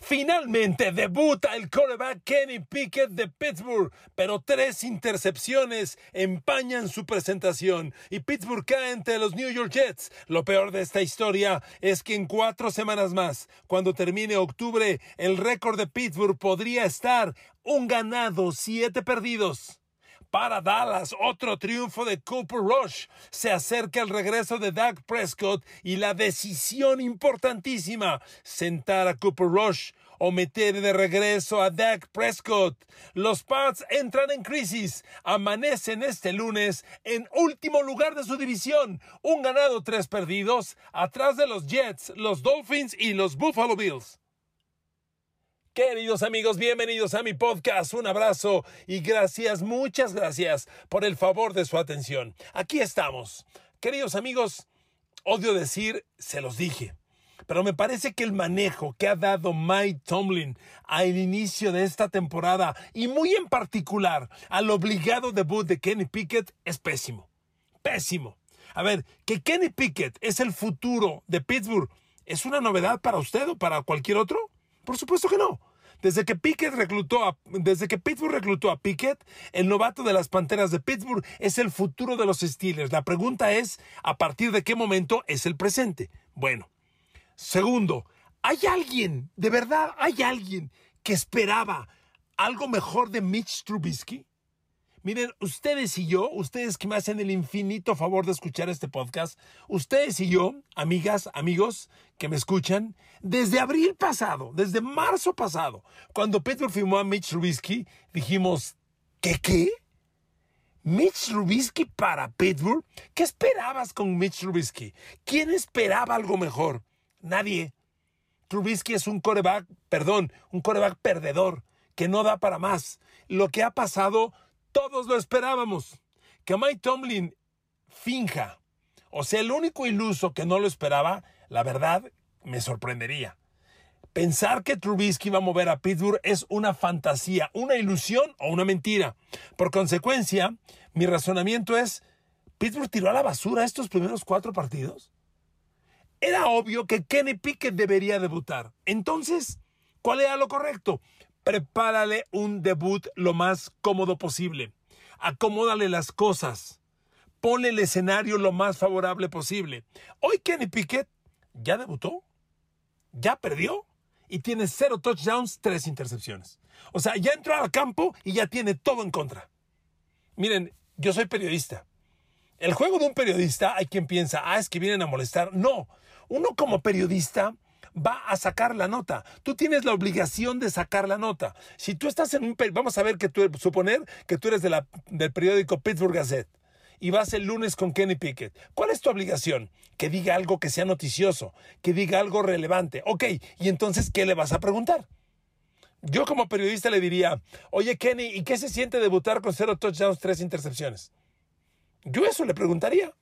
Finalmente debuta el quarterback Kenny Pickett de Pittsburgh, pero tres intercepciones empañan su presentación y Pittsburgh cae ante los New York Jets. Lo peor de esta historia es que en cuatro semanas más, cuando termine octubre, el récord de Pittsburgh podría estar un ganado, siete perdidos para Dallas. Otro triunfo de Cooper Rush. Se acerca el regreso de Doug Prescott y la decisión importantísima, sentar a Cooper Rush o meter de regreso a Dak Prescott. Los Pats entran en crisis. Amanecen este lunes en último lugar de su división. Un ganado, tres perdidos, atrás de los Jets, los Dolphins y los Buffalo Bills. Queridos amigos, bienvenidos a mi podcast. Un abrazo y gracias, muchas gracias por el favor de su atención. Aquí estamos. Queridos amigos, odio decir, se los dije. Pero me parece que el manejo que ha dado Mike Tomlin al inicio de esta temporada y muy en particular al obligado debut de Kenny Pickett es pésimo. Pésimo. A ver, que Kenny Pickett es el futuro de Pittsburgh, ¿es una novedad para usted o para cualquier otro? Por supuesto que no. Desde que Pickett reclutó a, desde que Pittsburgh reclutó a Pickett, el novato de las Panteras de Pittsburgh es el futuro de los Steelers. La pregunta es, ¿a partir de qué momento es el presente? Bueno, segundo, ¿hay alguien, de verdad, hay alguien que esperaba algo mejor de Mitch Trubisky? Miren, ustedes y yo, ustedes que me hacen el infinito favor de escuchar este podcast, ustedes y yo, amigas, amigos que me escuchan, desde abril pasado, desde marzo pasado, cuando Pittsburgh firmó a Mitch Trubisky, dijimos, ¿qué qué? ¿Mitch Trubisky para Pittsburgh? ¿Qué esperabas con Mitch Trubisky? ¿Quién esperaba algo mejor? Nadie. Trubisky es un coreback, perdón, un coreback perdedor, que no da para más. Lo que ha pasado todos lo esperábamos. Que Mike Tomlin finja, o sea, el único iluso que no lo esperaba, la verdad, me sorprendería. Pensar que Trubisky va a mover a Pittsburgh es una fantasía, una ilusión o una mentira. Por consecuencia, mi razonamiento es, ¿Pittsburgh tiró a la basura estos primeros cuatro partidos? Era obvio que Kenny Pickett debería debutar. Entonces, ¿cuál era lo correcto? Prepárale un debut lo más cómodo posible. Acomódale las cosas. Ponle el escenario lo más favorable posible. Hoy Kenny Pickett ya debutó, ya perdió y tiene cero touchdowns, tres intercepciones. O sea, ya entró al campo y ya tiene todo en contra. Miren, yo soy periodista. El juego de un periodista, hay quien piensa, ah, es que vienen a molestar. No, uno como periodista va a sacar la nota. Tú tienes la obligación de sacar la nota. Si tú estás en un... Vamos a ver que tú, suponer que tú eres de la, del periódico Pittsburgh Gazette y vas el lunes con Kenny Pickett. ¿Cuál es tu obligación? Que diga algo que sea noticioso, que diga algo relevante. Ok, y entonces, ¿qué le vas a preguntar? Yo como periodista le diría, oye Kenny, ¿y qué se siente debutar con cero touchdowns, tres intercepciones? Yo eso le preguntaría.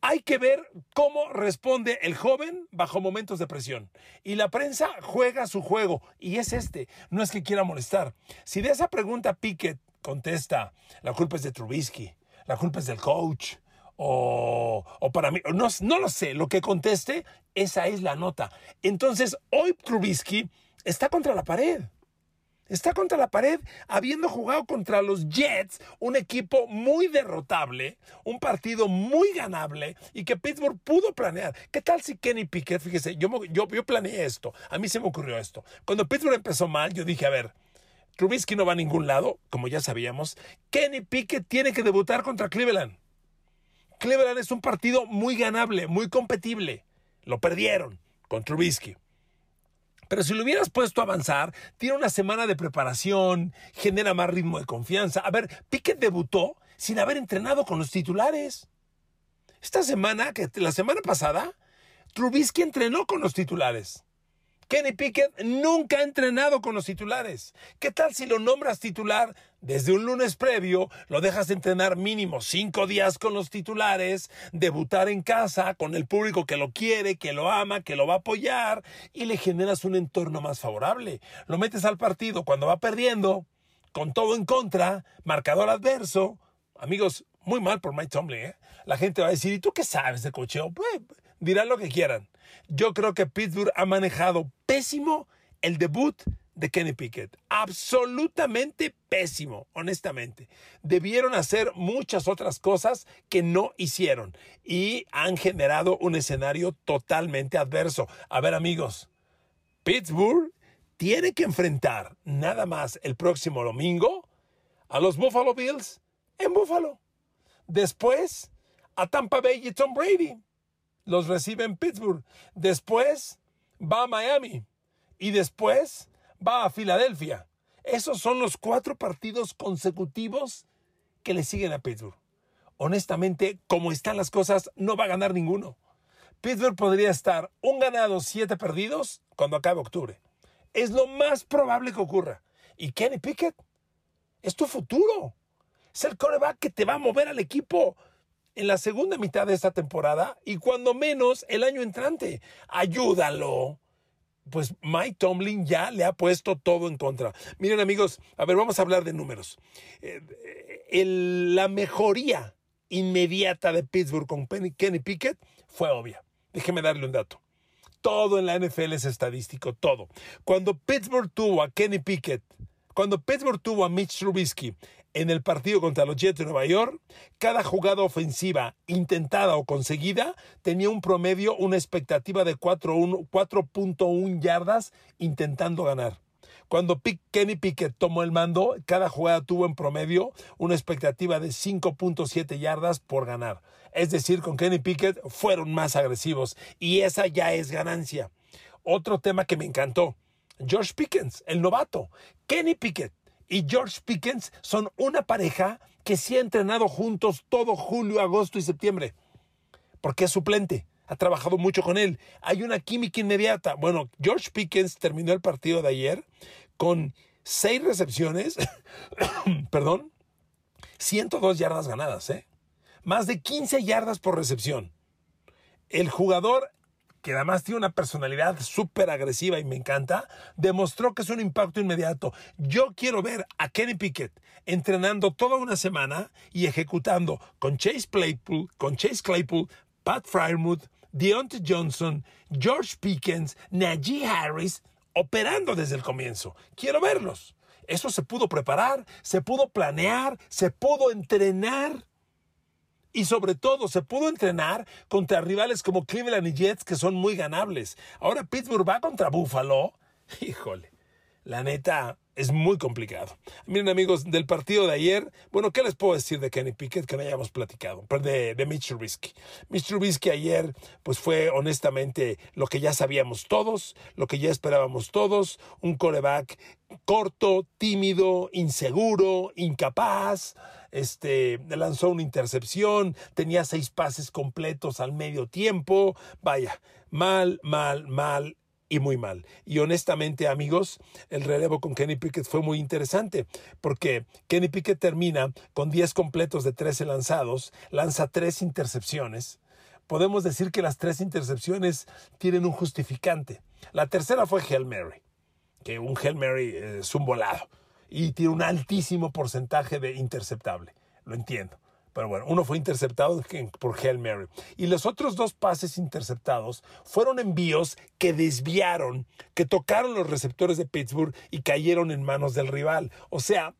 Hay que ver cómo responde el joven bajo momentos de presión. Y la prensa juega su juego. Y es este. No es que quiera molestar. Si de esa pregunta Pickett contesta, la culpa es de Trubisky, la culpa es del coach, o, para mí, no, no lo sé, lo que conteste, esa es la nota. Entonces, hoy Trubisky está contra la pared. Está contra la pared, habiendo jugado contra los Jets, un equipo muy derrotable, un partido muy ganable y que Pittsburgh pudo planear. ¿Qué tal si Kenny Pickett, fíjese, yo, yo, planeé esto, a mí se me ocurrió esto. Cuando Pittsburgh empezó mal, yo dije, a ver, Trubisky no va a ningún lado, como ya sabíamos. Kenny Pickett tiene que debutar contra Cleveland. Cleveland es un partido muy ganable, muy competible. Lo perdieron con Trubisky. Pero si lo hubieras puesto a avanzar, tiene una semana de preparación, genera más ritmo de confianza. A ver, Piquet debutó sin haber entrenado con los titulares. Esta semana, que la semana pasada, Trubisky entrenó con los titulares. Kenny Pickett nunca ha entrenado con los titulares. ¿Qué tal si lo nombras titular desde un lunes previo, lo dejas entrenar mínimo cinco días con los titulares, debutar en casa con el público que lo quiere, que lo ama, que lo va a apoyar y le generas un entorno más favorable? Lo metes al partido cuando va perdiendo, con todo en contra, marcador adverso. Amigos, muy mal por Mike Tomlin, ¿eh? La gente va a decir, ¿y tú qué sabes de cocheo? Pues dirán lo que quieran. Yo creo que Pittsburgh ha manejado pésimo el debut de Kenny Pickett. Absolutamente pésimo, honestamente. Debieron hacer muchas otras cosas que no hicieron y han generado un escenario totalmente adverso. A ver amigos, Pittsburgh tiene que enfrentar nada más el próximo domingo a los Buffalo Bills en Buffalo. Después a Tampa Bay y Tom Brady. Los recibe en Pittsburgh. Después va a Miami. Y después va a Filadelfia. Esos son los cuatro partidos consecutivos que le siguen a Pittsburgh. Honestamente, como están las cosas, no va a ganar ninguno. Pittsburgh podría estar un ganado, siete perdidos cuando acabe octubre. Es lo más probable que ocurra. Y Kenny Pickett es tu futuro. Es el coreback que te va a mover al equipo en la segunda mitad de esta temporada y cuando menos el año entrante. Ayúdalo. Pues Mike Tomlin ya le ha puesto todo en contra. Miren amigos, a ver, vamos a hablar de números. Eh, la mejoría inmediata de Pittsburgh con Kenny Pickett fue obvia. Déjeme darle un dato. Todo en la NFL es estadístico, todo. Cuando Pittsburgh tuvo a Kenny Pickett, cuando Pittsburgh tuvo a Mitch Trubisky en el partido contra los Jets de Nueva York, cada jugada ofensiva intentada o conseguida tenía un promedio, una expectativa de 4.1 yardas intentando ganar. Cuando Kenny Pickett tomó el mando, cada jugada tuvo en promedio una expectativa de 5.7 yardas por ganar. Es decir, con Kenny Pickett fueron más agresivos y esa ya es ganancia. Otro tema que me encantó, George Pickens, el novato. Kenny Pickett y George Pickens son una pareja que se ha entrenado juntos todo julio, agosto y septiembre. Porque es suplente. Ha trabajado mucho con él. Hay una química inmediata. Bueno, George Pickens terminó el partido de ayer con seis recepciones, perdón, 102 yardas ganadas, ¿eh? Más de 15 yardas por recepción. El jugador que además tiene una personalidad súper agresiva y me encanta, demostró que es un impacto inmediato. Yo quiero ver a Kenny Pickett entrenando toda una semana y ejecutando con Chase Claypool, con Chase Claypool, Pat Fryermuth, Deontay Johnson, George Pickens, Najee Harris, operando desde el comienzo. Quiero verlos. Eso se pudo preparar, se pudo planear, se pudo entrenar. Y sobre todo, se pudo entrenar contra rivales como Cleveland y Jets, que son muy ganables. Ahora Pittsburgh va contra Buffalo. Híjole, la neta, es muy complicado. Miren amigos, del partido de ayer, bueno, ¿qué les puedo decir de Kenny Pickett que no hayamos platicado? De, de Mitch Trubisky. Mitch Trubisky ayer, pues fue honestamente lo que ya sabíamos todos, lo que ya esperábamos todos, un coreback corto, tímido, inseguro, incapaz, este, lanzó una intercepción, tenía seis pases completos al medio tiempo, vaya, mal, mal, mal y muy mal. Y honestamente, amigos, el relevo con Kenny Pickett fue muy interesante, porque Kenny Pickett termina con 10 completos de 13 lanzados, lanza tres intercepciones. Podemos decir que las tres intercepciones tienen un justificante. La tercera fue Hail Mary, que un Hail Mary es un volado y tiene un altísimo porcentaje de interceptable. Lo entiendo. Pero bueno, uno fue interceptado por Hail Mary. Y los otros dos pases interceptados fueron envíos que desviaron, que tocaron los receptores de Pittsburgh y cayeron en manos del rival. O sea,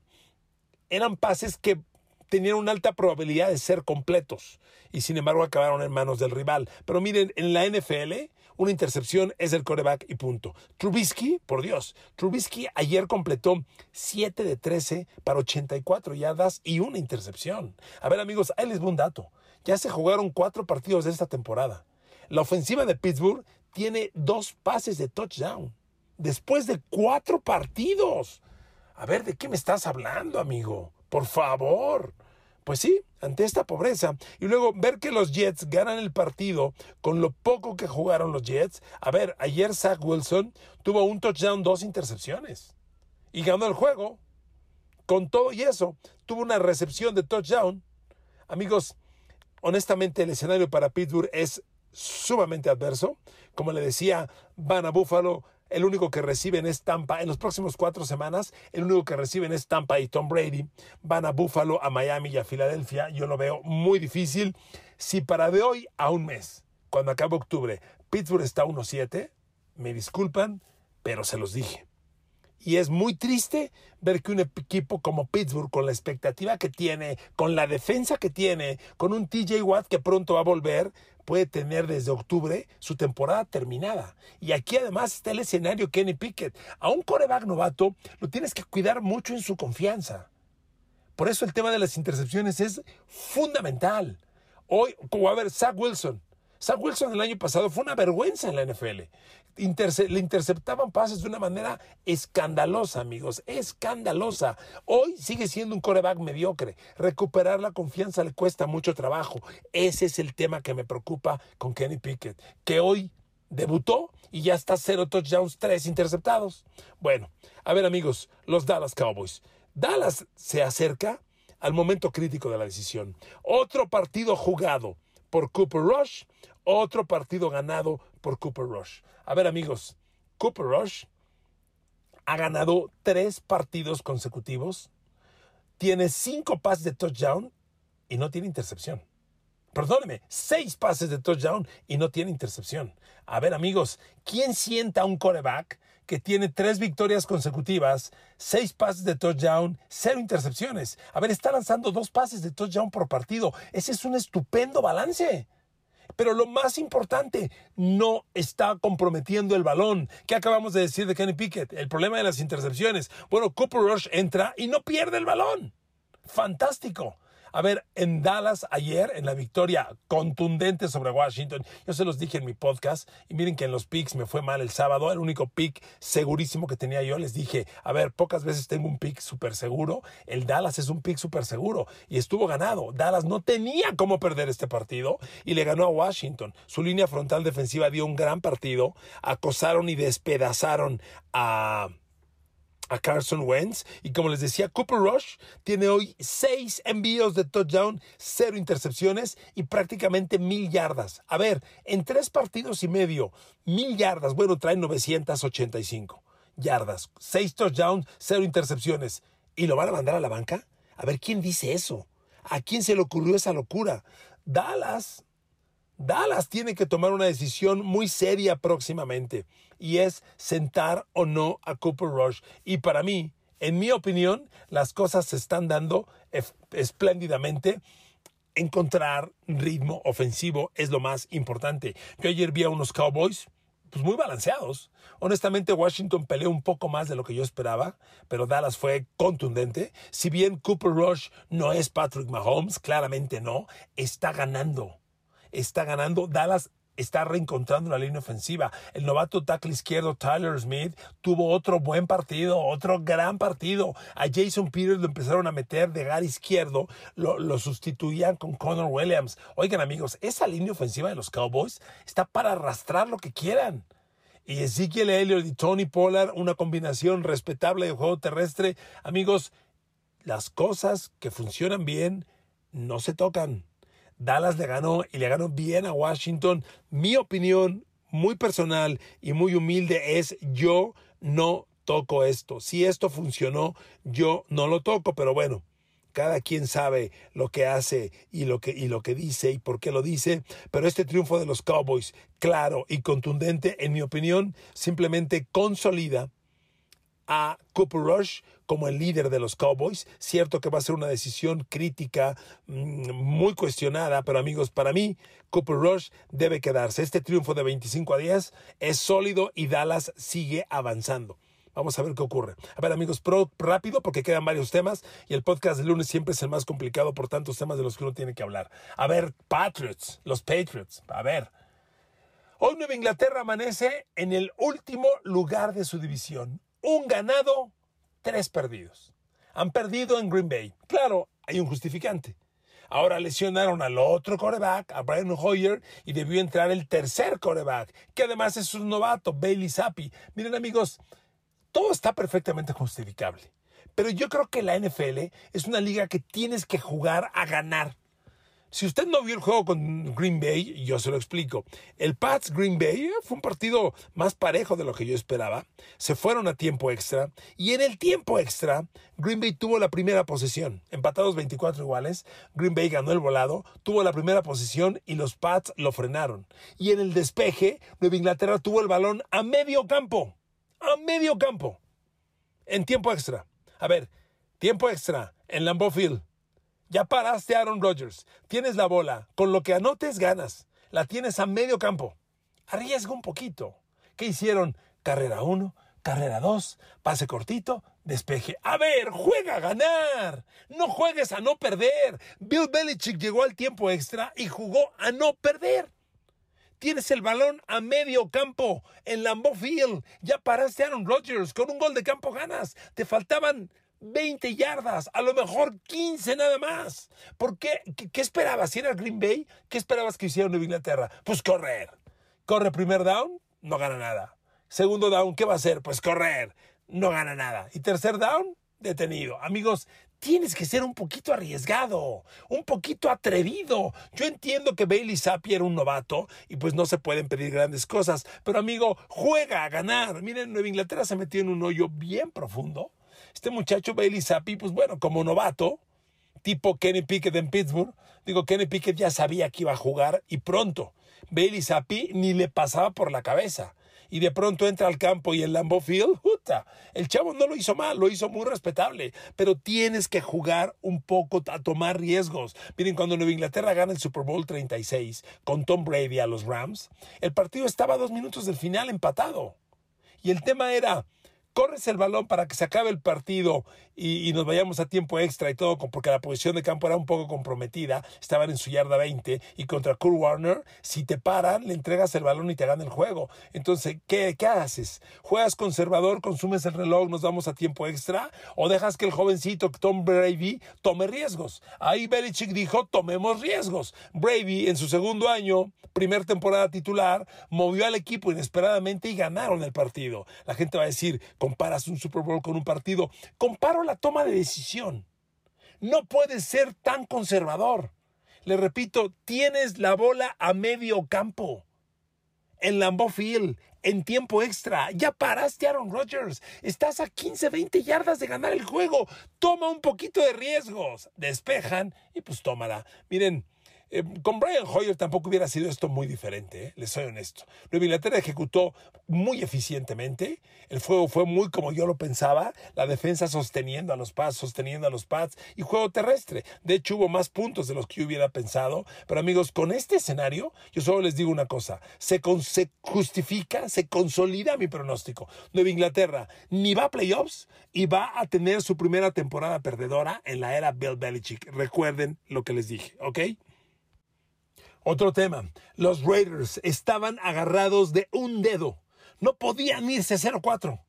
eran pases que tenían una alta probabilidad de ser completos y sin embargo acabaron en manos del rival. Pero miren, en la NFL una intercepción es el coreback y punto. Trubisky, por Dios, Trubisky ayer completó 7 de 13 para 84 yardas y una intercepción. A ver amigos, ahí les voy un dato. Ya se jugaron cuatro partidos de esta temporada. La ofensiva de Pittsburgh tiene dos pases de touchdown. Después de cuatro partidos. A ver, ¿de qué me estás hablando, amigo? Por favor. Pues sí, ante esta pobreza. Y luego ver que los Jets ganan el partido con lo poco que jugaron los Jets. A ver, ayer Zach Wilson tuvo un touchdown, dos intercepciones. Y ganó el juego. Con todo y eso, tuvo una recepción de touchdown. Amigos, honestamente el escenario para Pittsburgh es sumamente adverso. Como le decía, van a Buffalo el único que reciben es Tampa. En los próximos cuatro semanas, el único que reciben es Tampa y Tom Brady. Van a Buffalo, a Miami y a Filadelfia. Yo lo veo muy difícil. Si para de hoy a un mes, cuando acabe octubre, Pittsburgh está 1-7, me disculpan, pero se los dije. Y es muy triste ver que un equipo como Pittsburgh, con la expectativa que tiene, con la defensa que tiene, con un TJ Watt que pronto va a volver, puede tener desde octubre su temporada terminada. Y aquí además está el escenario Kenny Pickett. A un coreback novato lo tienes que cuidar mucho en su confianza. Por eso el tema de las intercepciones es fundamental. Hoy, como a ver, Zach Wilson. Zach Wilson el año pasado fue una vergüenza en la NFL. Le interceptaban pases de una manera escandalosa, amigos, escandalosa. Hoy sigue siendo un coreback mediocre. Recuperar la confianza le cuesta mucho trabajo. Ese es el tema que me preocupa con Kenny Pickett, que hoy debutó y ya está cero touchdowns, tres interceptados. Bueno, a ver amigos, los Dallas Cowboys. Dallas se acerca al momento crítico de la decisión. Otro partido jugado por Cooper Rush, otro partido ganado por Cooper Rush. A ver amigos, Cooper Rush ha ganado tres partidos consecutivos, tiene cinco pases de touchdown y no tiene intercepción. Perdóneme, seis pases de touchdown y no tiene intercepción. A ver amigos, ¿quién sienta un coreback que tiene tres victorias consecutivas, seis pases de touchdown, cero intercepciones? A ver, está lanzando dos pases de touchdown por partido. Ese es un estupendo balance. Pero lo más importante, no está comprometiendo el balón. ¿Qué acabamos de decir de Kenny Pickett? El problema de las intercepciones. Bueno, Cooper Rush entra y no pierde el balón. Fantástico. A ver, en Dallas ayer, en la victoria contundente sobre Washington, yo se los dije en mi podcast, y miren que en los picks me fue mal el sábado, el único pick segurísimo que tenía yo, les dije, a ver, pocas veces tengo un pick súper seguro, el Dallas es un pick súper seguro, y estuvo ganado. Dallas no tenía cómo perder este partido, y le ganó a Washington. Su línea frontal defensiva dio un gran partido, acosaron y despedazaron a a Carson Wentz. Y como les decía, Cooper Rush tiene hoy seis envíos de touchdown, cero intercepciones y prácticamente mil yardas. A ver, en tres partidos y medio, mil yardas. Bueno, trae 985 yardas, seis touchdowns, cero intercepciones. ¿Y lo van a mandar a la banca? A ver, ¿quién dice eso? ¿A quién se le ocurrió esa locura? Dallas. Dallas tiene que tomar una decisión muy seria próximamente y es sentar o no a Cooper Rush. Y para mí, en mi opinión, las cosas se están dando espléndidamente. Encontrar ritmo ofensivo es lo más importante. Yo ayer vi a unos Cowboys pues muy balanceados. Honestamente, Washington peleó un poco más de lo que yo esperaba, pero Dallas fue contundente. Si bien Cooper Rush no es Patrick Mahomes, claramente no, está ganando está ganando. Dallas está reencontrando la línea ofensiva. El novato tackle izquierdo Tyler Smith tuvo otro buen partido, otro gran partido. A Jason Peters lo empezaron a meter de gar izquierdo, lo, lo sustituían con Connor Williams. Oigan amigos, esa línea ofensiva de los Cowboys está para arrastrar lo que quieran. Y Ezekiel Elliott y Tony Pollard, una combinación respetable de juego terrestre. Amigos, las cosas que funcionan bien no se tocan. Dallas le ganó y le ganó bien a Washington. Mi opinión muy personal y muy humilde es yo no toco esto. Si esto funcionó, yo no lo toco, pero bueno, cada quien sabe lo que hace y lo que, y lo que dice y por qué lo dice, pero este triunfo de los Cowboys, claro y contundente, en mi opinión, simplemente consolida a Cooper Rush como el líder de los Cowboys. Cierto que va a ser una decisión crítica, mm, muy cuestionada, pero amigos, para mí, Cooper Rush debe quedarse. Este triunfo de 25 a 10 es sólido y Dallas sigue avanzando. Vamos a ver qué ocurre. A ver, amigos, rápido porque quedan varios temas y el podcast de lunes siempre es el más complicado por tantos temas de los que uno tiene que hablar. A ver, Patriots, los Patriots. A ver. Hoy Nueva Inglaterra amanece en el último lugar de su división un ganado, tres perdidos. Han perdido en Green Bay. Claro, hay un justificante. Ahora lesionaron al otro coreback, a Brian Hoyer, y debió entrar el tercer coreback, que además es un novato, Bailey Zappi. Miren amigos, todo está perfectamente justificable. Pero yo creo que la NFL es una liga que tienes que jugar a ganar. Si usted no vio el juego con Green Bay, yo se lo explico. El Pats Green Bay fue un partido más parejo de lo que yo esperaba. Se fueron a tiempo extra y en el tiempo extra Green Bay tuvo la primera posesión. Empatados 24 iguales, Green Bay ganó el volado, tuvo la primera posición y los Pats lo frenaron. Y en el despeje, Nueva Inglaterra tuvo el balón a medio campo a medio campo en tiempo extra. A ver, tiempo extra en Lambeau Field. Ya paraste a Aaron Rodgers. Tienes la bola. Con lo que anotes, ganas. La tienes a medio campo. Arriesga un poquito. ¿Qué hicieron? Carrera 1, carrera 2, pase cortito, despeje. A ver, juega a ganar. No juegues a no perder. Bill Belichick llegó al tiempo extra y jugó a no perder. Tienes el balón a medio campo en Lambeau Field. Ya paraste a Aaron Rodgers. Con un gol de campo ganas. Te faltaban 20 yardas, a lo mejor 15 nada más. ¿Por qué? ¿Qué, esperabas? Si era Green Bay, ¿qué esperabas que hiciera Nueva Inglaterra? Pues correr. Corre primer down, no gana nada. Segundo down, ¿qué va a hacer? Pues correr, no gana nada. Y tercer down, detenido. Amigos, tienes que ser un poquito arriesgado, un poquito atrevido. Yo entiendo que Bailey Zappi era un novato y pues no se pueden pedir grandes cosas, pero amigo, juega a ganar. Miren, Nueva Inglaterra se metió en un hoyo bien profundo. Este muchacho Bailey Zappi, pues bueno, como novato, tipo Kenny Pickett en Pittsburgh, digo, Kenny Pickett ya sabía que iba a jugar y pronto. Bailey Zappi ni le pasaba por la cabeza y de pronto entra al campo y el Lambeau Field, puta, el chavo no lo hizo mal, lo hizo muy respetable, pero tienes que jugar un poco a tomar riesgos. Miren, cuando Nueva Inglaterra gana el Super Bowl 36 con Tom Brady a los Rams, el partido estaba a dos minutos del final empatado. Y el tema era, corres el balón para que se acabe el partido y, nos vayamos a tiempo extra y todo, porque la posición de campo era un poco comprometida, estaban en su yarda 20 y contra Kurt Warner, si te paran, le entregas el balón y te gana el juego. Entonces, ¿qué, ¿qué haces? ¿Juegas conservador, consumes el reloj, nos vamos a tiempo extra? ¿O dejas que el jovencito Tom Brady tome riesgos? Ahí Belichick dijo, tomemos riesgos. Brady en su segundo año, primer temporada titular, movió al equipo inesperadamente y ganaron el partido. La gente va a decir, comparas un Super Bowl con un partido. Comparo la toma de decisión. No puedes ser tan conservador. Le repito, tienes la bola a medio campo. En Lambeau Field, en tiempo extra. Ya paraste Aaron Rodgers. Estás a 15, 20 yardas de ganar el juego. Toma un poquito de riesgos. Despejan y pues tómala. Miren, eh, con Brian Hoyer tampoco hubiera sido esto muy diferente, ¿eh? les soy honesto. Nueva Inglaterra ejecutó muy eficientemente, el fuego fue muy como yo lo pensaba, la defensa sosteniendo a los pads, sosteniendo a los pads y juego terrestre. De hecho hubo más puntos de los que yo hubiera pensado, pero amigos, con este escenario yo solo les digo una cosa, se, se justifica, se consolida mi pronóstico. Nueva Inglaterra ni va a playoffs y va a tener su primera temporada perdedora en la era Bill Belichick. Recuerden lo que les dije, ¿ok? Otro tema, los Raiders estaban agarrados de un dedo. No podían irse 0-4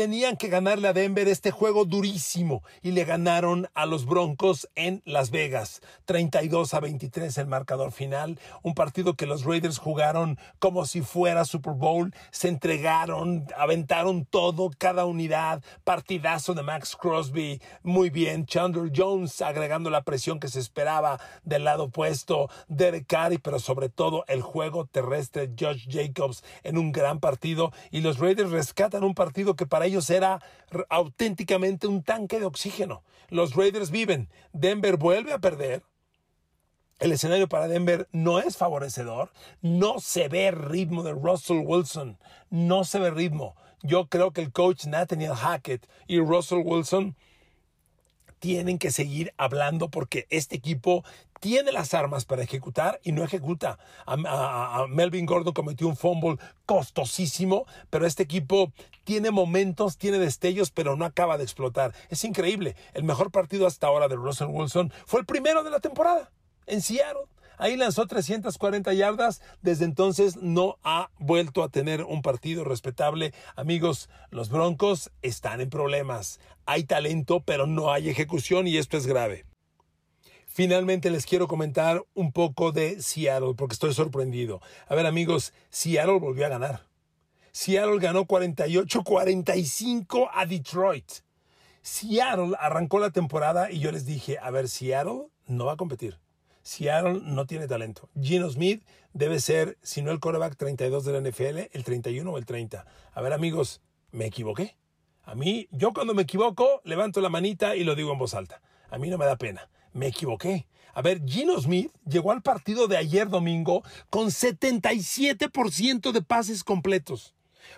tenían que ganarle a Denver este juego durísimo y le ganaron a los Broncos en Las Vegas. 32 a 23 el marcador final. Un partido que los Raiders jugaron como si fuera Super Bowl. Se entregaron, aventaron todo, cada unidad. Partidazo de Max Crosby. Muy bien. Chandler Jones agregando la presión que se esperaba del lado opuesto. Derek Carey, pero sobre todo el juego terrestre. Josh Jacobs en un gran partido. Y los Raiders rescatan un partido que para ellos era auténticamente un tanque de oxígeno. Los Raiders viven, Denver vuelve a perder. El escenario para Denver no es favorecedor, no se ve ritmo de Russell Wilson, no se ve ritmo. Yo creo que el coach Nathaniel Hackett y Russell Wilson tienen que seguir hablando porque este equipo tiene las armas para ejecutar y no ejecuta. A, Melvin Gordon cometió un fumble costosísimo, pero este equipo tiene momentos, tiene destellos, pero no acaba de explotar. Es increíble. El mejor partido hasta ahora de Russell Wilson fue el primero de la temporada en Seattle. Ahí lanzó 340 yardas. Desde entonces no ha vuelto a tener un partido respetable. Amigos, los Broncos están en problemas. Hay talento, pero no hay ejecución y esto es grave. Finalmente les quiero comentar un poco de Seattle porque estoy sorprendido. A ver amigos, Seattle volvió a ganar. Seattle ganó 48-45 a Detroit. Seattle arrancó la temporada y yo les dije, a ver, Seattle no va a competir. Seattle no tiene talento. Gino Smith debe ser, si no el coreback 32 de la NFL, el 31 o el 30. A ver, amigos, me equivoqué. A mí, yo cuando me equivoco, levanto la manita y lo digo en voz alta. A mí no me da pena. Me equivoqué. A ver, Gino Smith llegó al partido de ayer domingo con 77% de pases completos.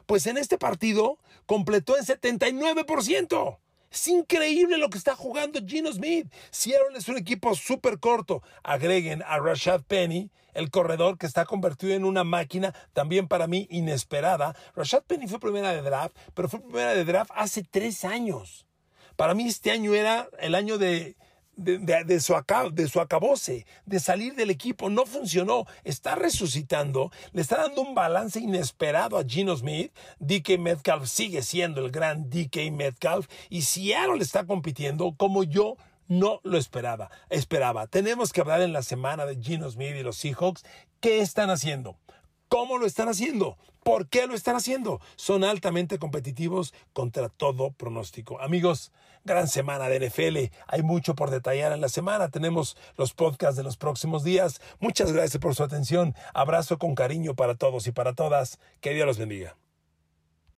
Pues en este partido completó en 79%. Es increíble lo que está jugando Gino Smith. Seattle es un equipo súper corto. Agreguen a Rashad Penny, el corredor que está convertido en una máquina también para mí inesperada. Rashad Penny fue primera de draft, pero fue primera de draft hace tres años. Para mí este año era el año de de, su de su acabose, de salir del equipo. No funcionó. Está resucitando. Le está dando un balance inesperado a Gino Smith. DK Metcalf sigue siendo el gran DK Metcalf. Y Seattle está compitiendo como yo no lo esperaba. Esperaba. Tenemos que hablar en la semana de Gino Smith y los Seahawks. ¿Qué están haciendo? ¿Cómo lo están haciendo? ¿Por qué lo están haciendo? Son altamente competitivos contra todo pronóstico. Amigos, gran semana de NFL. Hay mucho por detallar en la semana. Tenemos los podcasts de los próximos días. Muchas gracias por su atención. Abrazo con cariño para todos y para todas. Que Dios los bendiga.